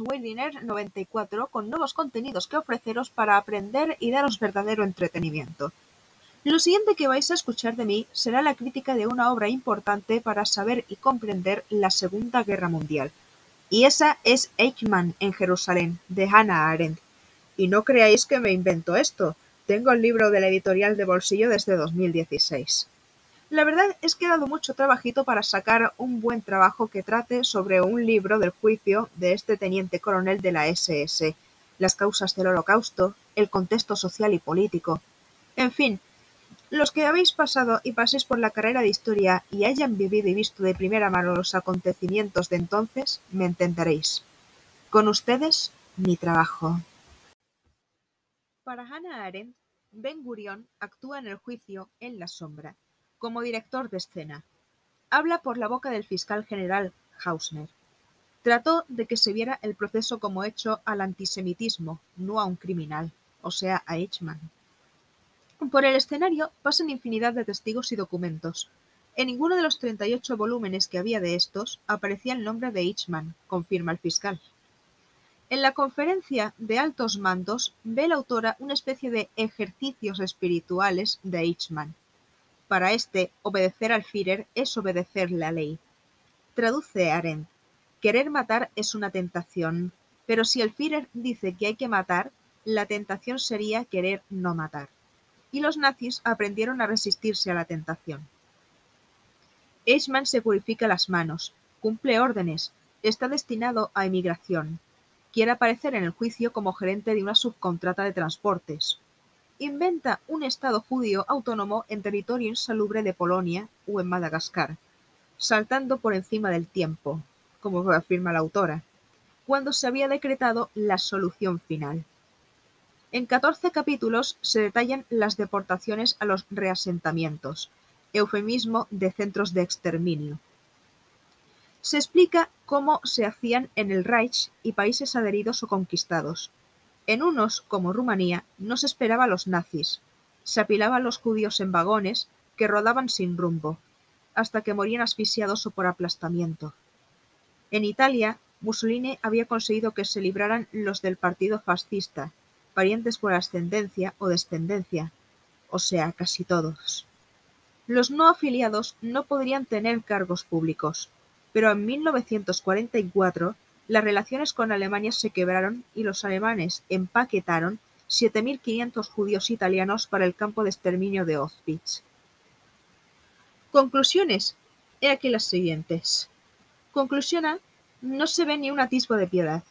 Mar, alias Weidiner94, con nuevos contenidos que ofreceros para aprender y daros verdadero entretenimiento. Lo siguiente que vais a escuchar de mí será la crítica de una obra importante para saber y comprender la Segunda Guerra Mundial. Y esa es Eichmann en Jerusalén, de Hannah Arendt. Y no creáis que me invento esto, tengo el libro de la editorial de bolsillo desde 2016. La verdad es que he dado mucho trabajito para sacar un buen trabajo que trate sobre un libro del juicio de este teniente coronel de la SS, las causas del holocausto, el contexto social y político. En fin, los que habéis pasado y paséis por la carrera de historia y hayan vivido y visto de primera mano los acontecimientos de entonces, me entenderéis. Con ustedes, mi trabajo. Para Hannah Arendt, Ben Gurion actúa en el juicio en la sombra como director de escena. Habla por la boca del fiscal general Hausner. Trató de que se viera el proceso como hecho al antisemitismo, no a un criminal, o sea, a Eichmann. Por el escenario pasan infinidad de testigos y documentos. En ninguno de los 38 volúmenes que había de estos aparecía el nombre de Eichmann, confirma el fiscal. En la conferencia de altos mandos ve la autora una especie de ejercicios espirituales de Eichmann, para este, obedecer al Führer es obedecer la ley. Traduce Arendt: Querer matar es una tentación, pero si el Führer dice que hay que matar, la tentación sería querer no matar. Y los nazis aprendieron a resistirse a la tentación. Eichmann se purifica las manos, cumple órdenes, está destinado a emigración. Quiere aparecer en el juicio como gerente de una subcontrata de transportes inventa un Estado judío autónomo en territorio insalubre de Polonia o en Madagascar, saltando por encima del tiempo, como afirma la autora, cuando se había decretado la solución final. En catorce capítulos se detallan las deportaciones a los reasentamientos, eufemismo de centros de exterminio. Se explica cómo se hacían en el Reich y países adheridos o conquistados, en unos, como Rumanía, no se esperaba a los nazis. Se apilaba a los judíos en vagones que rodaban sin rumbo, hasta que morían asfixiados o por aplastamiento. En Italia, Mussolini había conseguido que se libraran los del partido fascista, parientes por ascendencia o descendencia, o sea, casi todos. Los no afiliados no podrían tener cargos públicos, pero en 1944 las relaciones con Alemania se quebraron y los alemanes empaquetaron 7.500 judíos italianos para el campo de exterminio de Auschwitz. Conclusiones. He aquí las siguientes. Conclusiona, no se ve ni un atisbo de piedad.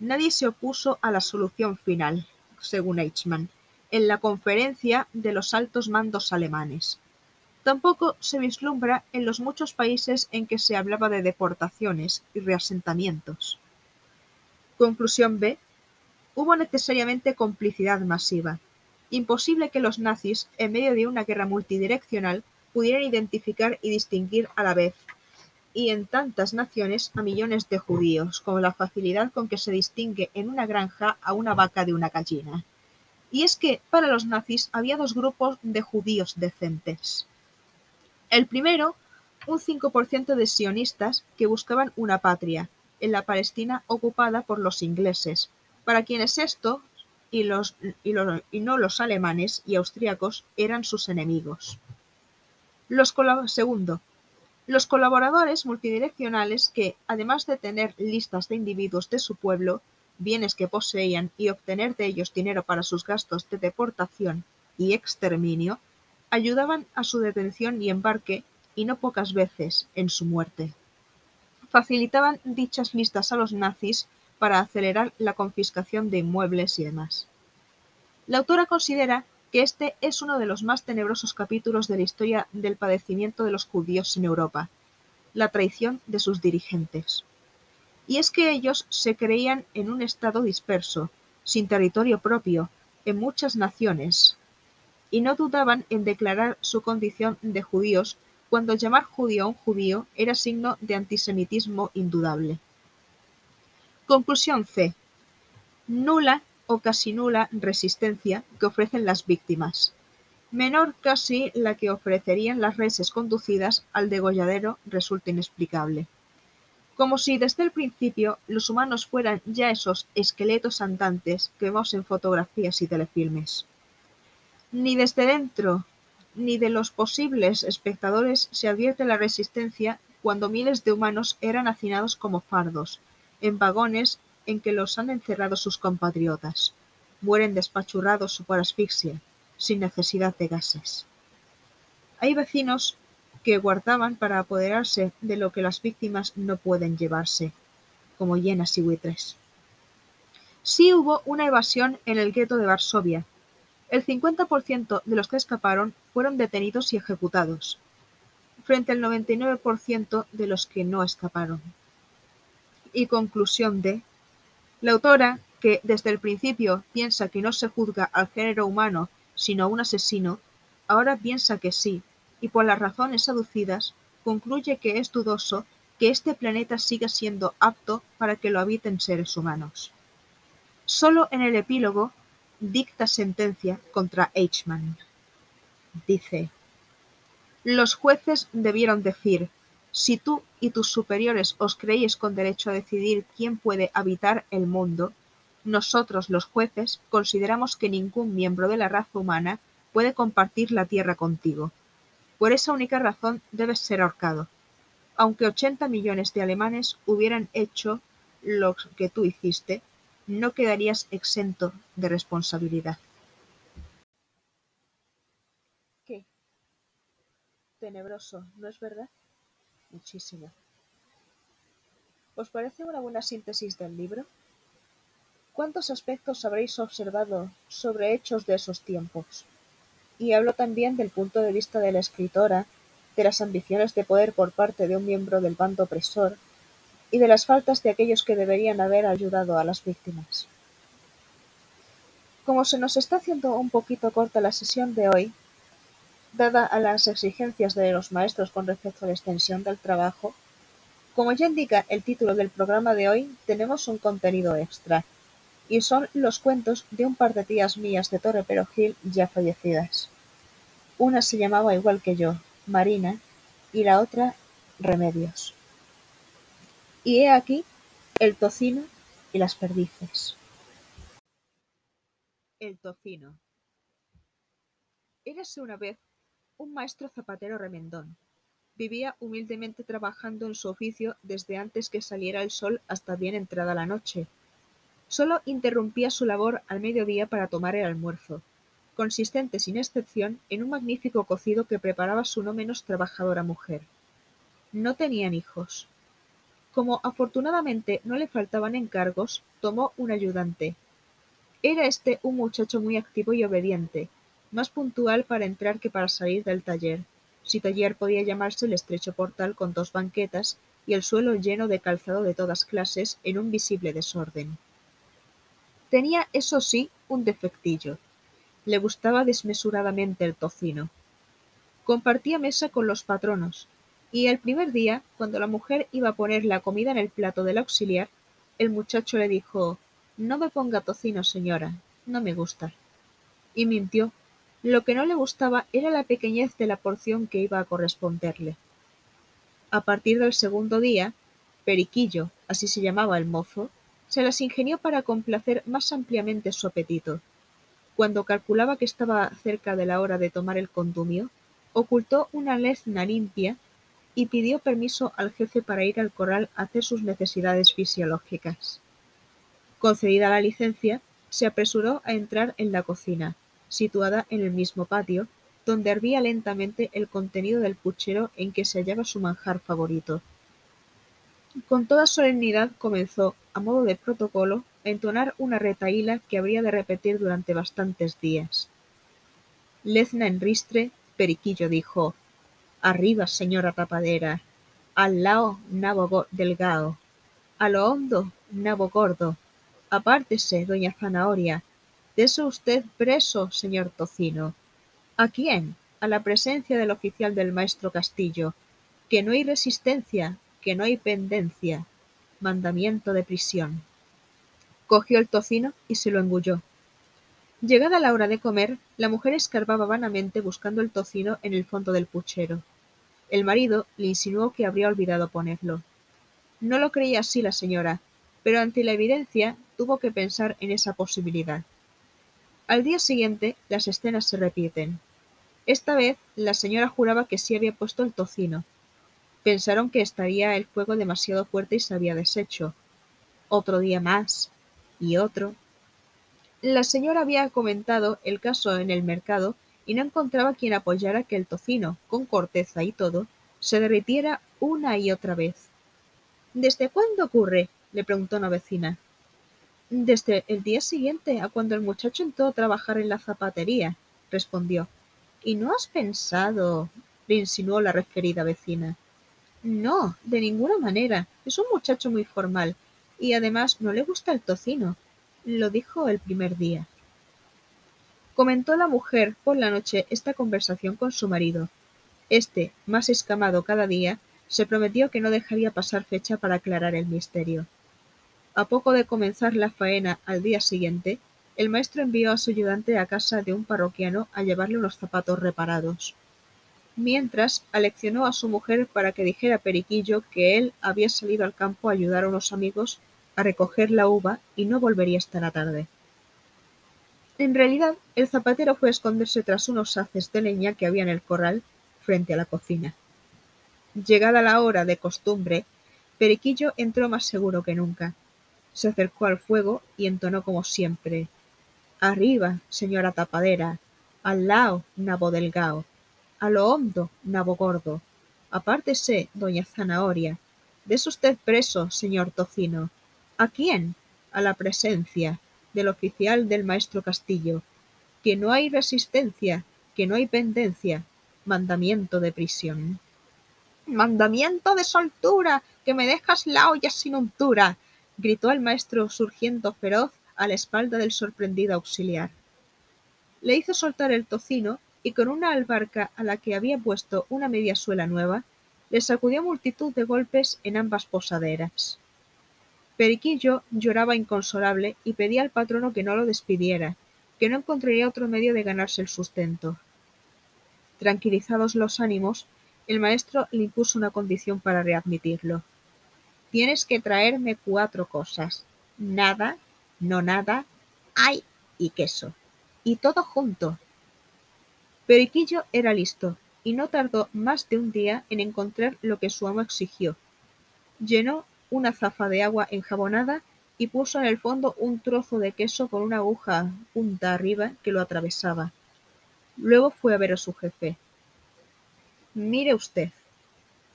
Nadie se opuso a la solución final, según Eichmann, en la conferencia de los altos mandos alemanes. Tampoco se vislumbra en los muchos países en que se hablaba de deportaciones y reasentamientos. Conclusión B. Hubo necesariamente complicidad masiva. Imposible que los nazis, en medio de una guerra multidireccional, pudieran identificar y distinguir a la vez, y en tantas naciones, a millones de judíos, con la facilidad con que se distingue en una granja a una vaca de una gallina. Y es que, para los nazis, había dos grupos de judíos decentes. El primero, un 5% de sionistas que buscaban una patria, en la Palestina ocupada por los ingleses, para quienes esto y, los, y, no los alemanes y austríacos eran sus enemigos. Los segundo, los colaboradores multidireccionales que, además de tener listas de individuos de su pueblo, bienes que poseían y obtener de ellos dinero para sus gastos de deportación y exterminio, ayudaban a su detención y embarque, y no pocas veces en su muerte. Facilitaban dichas listas a los nazis para acelerar la confiscación de inmuebles y demás. La autora considera que este es uno de los más tenebrosos capítulos de la historia del padecimiento de los judíos en Europa, la traición de sus dirigentes. Y es que ellos se creían en un estado disperso, sin territorio propio, en muchas naciones, y no dudaban en declarar su condición de judíos cuando llamar judío a un judío era signo de antisemitismo indudable. Conclusión C. Nula o casi nula resistencia que ofrecen las víctimas. Menor casi la que ofrecerían las reses conducidas al degolladero resulta inexplicable. como si desde el principio los humanos fueran ya esos esqueletos andantes que vemos en fotografías y telefilmes. Ni desde dentro ni de los posibles espectadores se advierte la resistencia cuando miles de humanos eran hacinados como fardos, en vagones en que los han encerrado sus compatriotas. Mueren despachurrados por asfixia, sin necesidad de gases. Hay vecinos que guardaban para apoderarse de lo que las víctimas no pueden llevarse, como hienas y buitres. Sí hubo una evasión en el gueto de Varsovia. El 50% de los que escaparon fueron detenidos y ejecutados, frente al 99% de los que no escaparon. Y conclusión de la autora, que desde el principio piensa que no se juzga al género humano sino a un asesino, ahora piensa que sí, y por las razones aducidas, concluye que es dudoso que este planeta siga siendo apto para que lo habiten seres humanos. Solo en el epílogo dicta sentencia contra Eichmann. Dice, los jueces debieron decir, si tú y tus superiores os creéis con derecho a decidir quién puede habitar el mundo, nosotros los jueces consideramos que ningún miembro de la raza humana puede compartir la tierra contigo. Por esa única razón debes ser ahorcado. Aunque ochenta millones de alemanes hubieran hecho lo que tú hiciste, no quedarías exento de responsabilidad. ¿Qué? Tenebroso, ¿no es verdad? Muchísimo. ¿Os parece una buena síntesis del libro? ¿Cuántos aspectos habréis observado sobre hechos de esos tiempos? Y hablo también del punto de vista de la escritora, de las ambiciones de poder por parte de un miembro del bando opresor, y de las faltas de aquellos que deberían haber ayudado a las víctimas. Como se nos está haciendo un poquito corta la sesión de hoy, dada a las exigencias de los maestros con respecto a la extensión del trabajo, como ya indica el título del programa de hoy, tenemos un contenido extra, y son los cuentos de un par de tías mías de Torre Perojil ya fallecidas. Una se llamaba igual que yo, Marina, y la otra Remedios. Y he aquí el tocino y las perdices. El tocino. Érase una vez un maestro zapatero remendón. Vivía humildemente trabajando en su oficio desde antes que saliera el sol hasta bien entrada la noche. Solo interrumpía su labor al mediodía para tomar el almuerzo, consistente sin excepción en un magnífico cocido que preparaba su no menos trabajadora mujer. No tenían hijos. Como afortunadamente no le faltaban encargos, tomó un ayudante. Era este un muchacho muy activo y obediente, más puntual para entrar que para salir del taller, si taller podía llamarse el estrecho portal con dos banquetas y el suelo lleno de calzado de todas clases en un visible desorden. Tenía, eso sí, un defectillo le gustaba desmesuradamente el tocino. Compartía mesa con los patronos, y el primer día, cuando la mujer iba a poner la comida en el plato del auxiliar, el muchacho le dijo No me ponga tocino, señora, no me gusta. Y mintió. Lo que no le gustaba era la pequeñez de la porción que iba a corresponderle. A partir del segundo día, Periquillo, así se llamaba el mozo, se las ingenió para complacer más ampliamente su apetito cuando calculaba que estaba cerca de la hora de tomar el condumio, ocultó una lezna limpia y pidió permiso al jefe para ir al corral a hacer sus necesidades fisiológicas. Concedida la licencia, se apresuró a entrar en la cocina, situada en el mismo patio, donde hervía lentamente el contenido del puchero en que se hallaba su manjar favorito. Con toda solemnidad comenzó, a modo de protocolo, entonar una retahíla que habría de repetir durante bastantes días. Lezna en ristre, Periquillo dijo: Arriba, señora tapadera, al lao nabo delgado, a lo hondo nabo gordo, apártese, doña Zanahoria, dese usted preso, señor Tocino. ¿A quién? A la presencia del oficial del maestro Castillo, que no hay resistencia, que no hay pendencia, mandamiento de prisión cogió el tocino y se lo engulló. Llegada la hora de comer, la mujer escarbaba vanamente buscando el tocino en el fondo del puchero. El marido le insinuó que habría olvidado ponerlo. No lo creía así la señora, pero ante la evidencia tuvo que pensar en esa posibilidad. Al día siguiente las escenas se repiten. Esta vez la señora juraba que sí había puesto el tocino. Pensaron que estaría el fuego demasiado fuerte y se había deshecho. Otro día más. Y otro. La señora había comentado el caso en el mercado y no encontraba quien apoyara que el tocino, con corteza y todo, se derritiera una y otra vez. ¿Desde cuándo ocurre? le preguntó una vecina. Desde el día siguiente a cuando el muchacho entró a trabajar en la zapatería, respondió. ¿Y no has pensado? le insinuó la referida vecina. No, de ninguna manera. Es un muchacho muy formal, y además no le gusta el tocino. Lo dijo el primer día. Comentó la mujer por la noche esta conversación con su marido. Este, más escamado cada día, se prometió que no dejaría pasar fecha para aclarar el misterio. A poco de comenzar la faena al día siguiente, el maestro envió a su ayudante a casa de un parroquiano a llevarle unos zapatos reparados. Mientras, aleccionó a su mujer para que dijera a Periquillo que él había salido al campo a ayudar a unos amigos a recoger la uva y no volvería hasta la tarde. En realidad, el zapatero fue a esconderse tras unos haces de leña que había en el corral frente a la cocina. Llegada la hora de costumbre, Periquillo entró más seguro que nunca. Se acercó al fuego y entonó como siempre. Arriba, señora tapadera. Al lao, nabo delgao. A lo hondo, nabo gordo. Apártese, doña Zanahoria. Des usted preso, señor Tocino. ¿A quién? A la presencia del oficial del maestro Castillo, que no hay resistencia, que no hay pendencia, mandamiento de prisión. Mandamiento de soltura, que me dejas la olla sin untura, gritó el maestro surgiendo feroz a la espalda del sorprendido auxiliar. Le hizo soltar el tocino y con una albarca a la que había puesto una media suela nueva, le sacudió multitud de golpes en ambas posaderas. Periquillo lloraba inconsolable y pedía al patrono que no lo despidiera, que no encontraría otro medio de ganarse el sustento. Tranquilizados los ánimos, el maestro le impuso una condición para readmitirlo. Tienes que traerme cuatro cosas. Nada, no nada, ay y queso. Y todo junto. Periquillo era listo, y no tardó más de un día en encontrar lo que su amo exigió. Llenó una zafa de agua enjabonada y puso en el fondo un trozo de queso con una aguja punta arriba que lo atravesaba. Luego fue a ver a su jefe. Mire usted.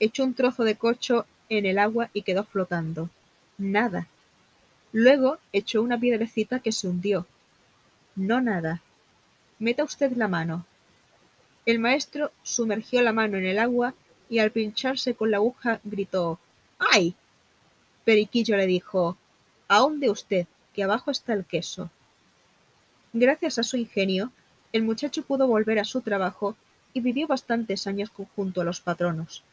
Echó un trozo de cocho en el agua y quedó flotando. Nada. Luego echó una piedrecita que se hundió. No nada. Meta usted la mano. El maestro sumergió la mano en el agua y al pincharse con la aguja gritó ¡Ay! Periquillo le dijo de usted, que abajo está el queso. Gracias a su ingenio, el muchacho pudo volver a su trabajo y vivió bastantes años junto a los patronos.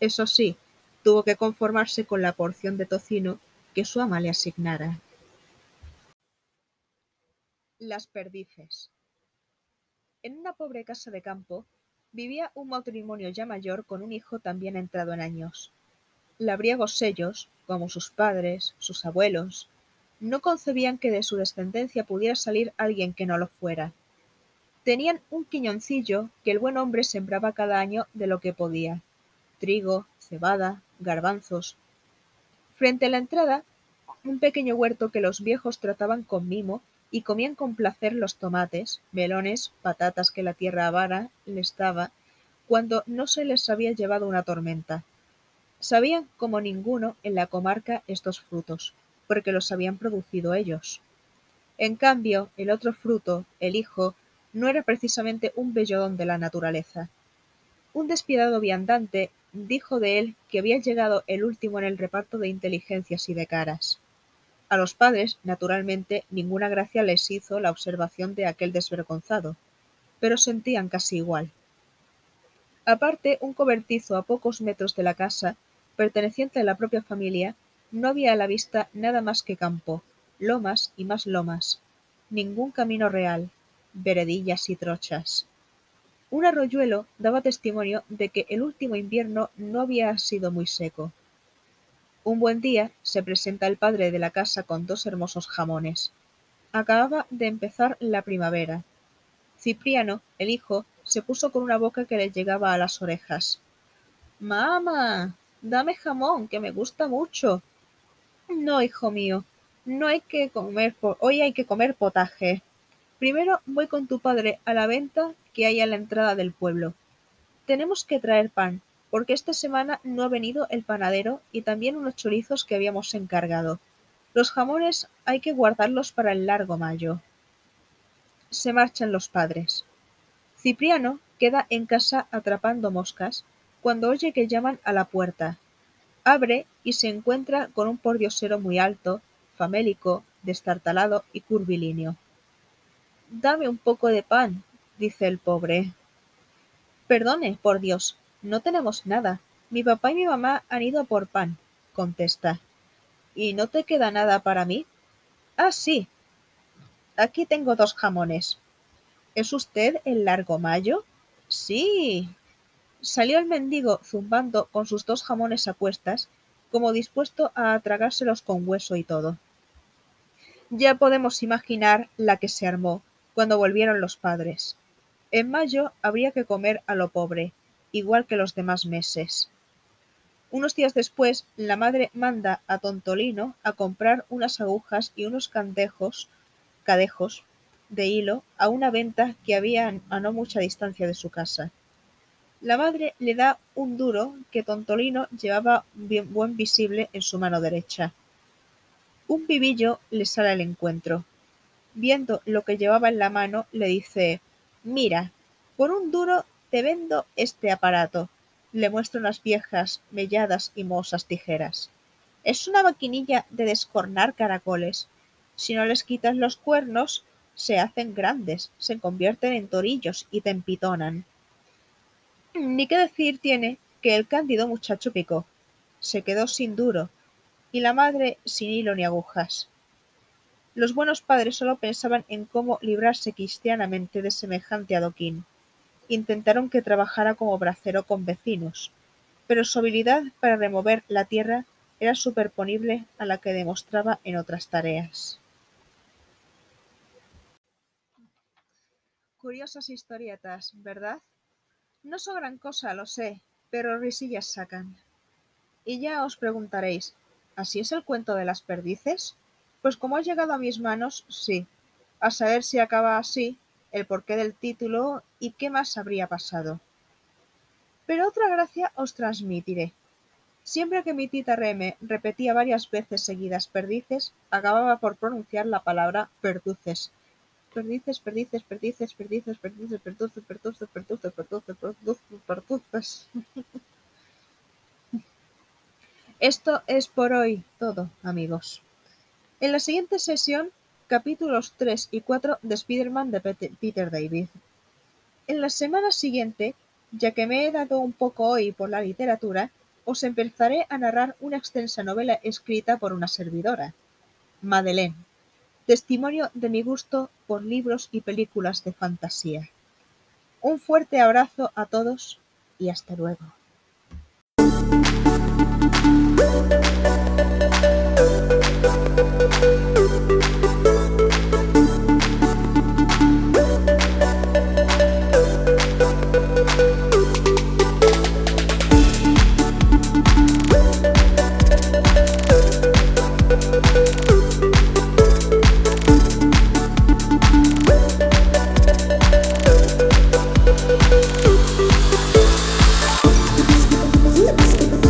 Eso sí, tuvo que conformarse con la porción de tocino que su ama le asignara. Las perdices. En una pobre casa de campo vivía un matrimonio ya mayor con un hijo también entrado en años. Labriegos ellos, como sus padres, sus abuelos, no concebían que de su descendencia pudiera salir alguien que no lo fuera. Tenían un quiñoncillo que el buen hombre sembraba cada año de lo que podía trigo, cebada, garbanzos. Frente a la entrada, un pequeño huerto que los viejos trataban con mimo y comían con placer los tomates, melones, patatas que la tierra avara les daba cuando no se les había llevado una tormenta. Sabían como ninguno en la comarca estos frutos, porque los habían producido ellos. En cambio, el otro fruto, el hijo, no era precisamente un bellodón de la naturaleza. Un despiadado viandante dijo de él que había llegado el último en el reparto de inteligencias y de caras. A los padres, naturalmente, ninguna gracia les hizo la observación de aquel desvergonzado, pero sentían casi igual. Aparte, un cobertizo a pocos metros de la casa perteneciente a la propia familia, no había a la vista nada más que campo, lomas y más lomas, ningún camino real, veredillas y trochas. Un arroyuelo daba testimonio de que el último invierno no había sido muy seco. Un buen día se presenta el padre de la casa con dos hermosos jamones. Acababa de empezar la primavera. Cipriano, el hijo, se puso con una boca que le llegaba a las orejas. Mamá, dame jamón, que me gusta mucho. No, hijo mío, no hay que comer, hoy hay que comer potaje. Primero voy con tu padre a la venta que hay a la entrada del pueblo. Tenemos que traer pan, porque esta semana no ha venido el panadero y también unos chorizos que habíamos encargado. Los jamones hay que guardarlos para el largo mayo. Se marchan los padres. Cipriano queda en casa atrapando moscas cuando oye que llaman a la puerta. Abre y se encuentra con un pordiosero muy alto, famélico, destartalado y curvilíneo. Dame un poco de pan, dice el pobre. Perdone, por Dios, no tenemos nada. Mi papá y mi mamá han ido por pan, contesta. ¿Y no te queda nada para mí? Ah, sí. Aquí tengo dos jamones. ¿Es usted el largo mayo? Sí. Salió el mendigo zumbando con sus dos jamones a cuestas, como dispuesto a tragárselos con hueso y todo. Ya podemos imaginar la que se armó cuando volvieron los padres. En mayo habría que comer a lo pobre, igual que los demás meses. Unos días después, la madre manda a Tontolino a comprar unas agujas y unos candejos, cadejos de hilo a una venta que había a no mucha distancia de su casa. La madre le da un duro que Tontolino llevaba bien buen visible en su mano derecha. Un vivillo le sale al encuentro. Viendo lo que llevaba en la mano, le dice Mira, por un duro te vendo este aparato. Le muestra unas viejas, melladas y mohosas tijeras. Es una maquinilla de descornar caracoles. Si no les quitas los cuernos, se hacen grandes, se convierten en torillos y te empitonan. Ni qué decir tiene que el cándido muchacho picó. Se quedó sin duro, y la madre sin hilo ni agujas. Los buenos padres solo pensaban en cómo librarse cristianamente de semejante adoquín. Intentaron que trabajara como bracero con vecinos, pero su habilidad para remover la tierra era superponible a la que demostraba en otras tareas. Curiosas historietas, ¿verdad? No son gran cosa, lo sé, pero risillas sacan. Y ya os preguntaréis, ¿así es el cuento de las perdices? Pues como ha llegado a mis manos, sí. A saber si acaba así, el porqué del título y qué más habría pasado. Pero otra gracia os transmitiré. Siempre que mi tita Reme repetía varias veces seguidas perdices, acababa por pronunciar la palabra perduces. Perdices, perdices, perdices, perdices, perdices, perduces, perduces, perduces, perduces, perduces, perduces. Esto es por hoy todo, amigos. En la siguiente sesión capítulos 3 y 4 de Spider-Man de Peter David. En la semana siguiente, ya que me he dado un poco hoy por la literatura, os empezaré a narrar una extensa novela escrita por una servidora, Madeleine, testimonio de mi gusto por libros y películas de fantasía. Un fuerte abrazo a todos y hasta luego.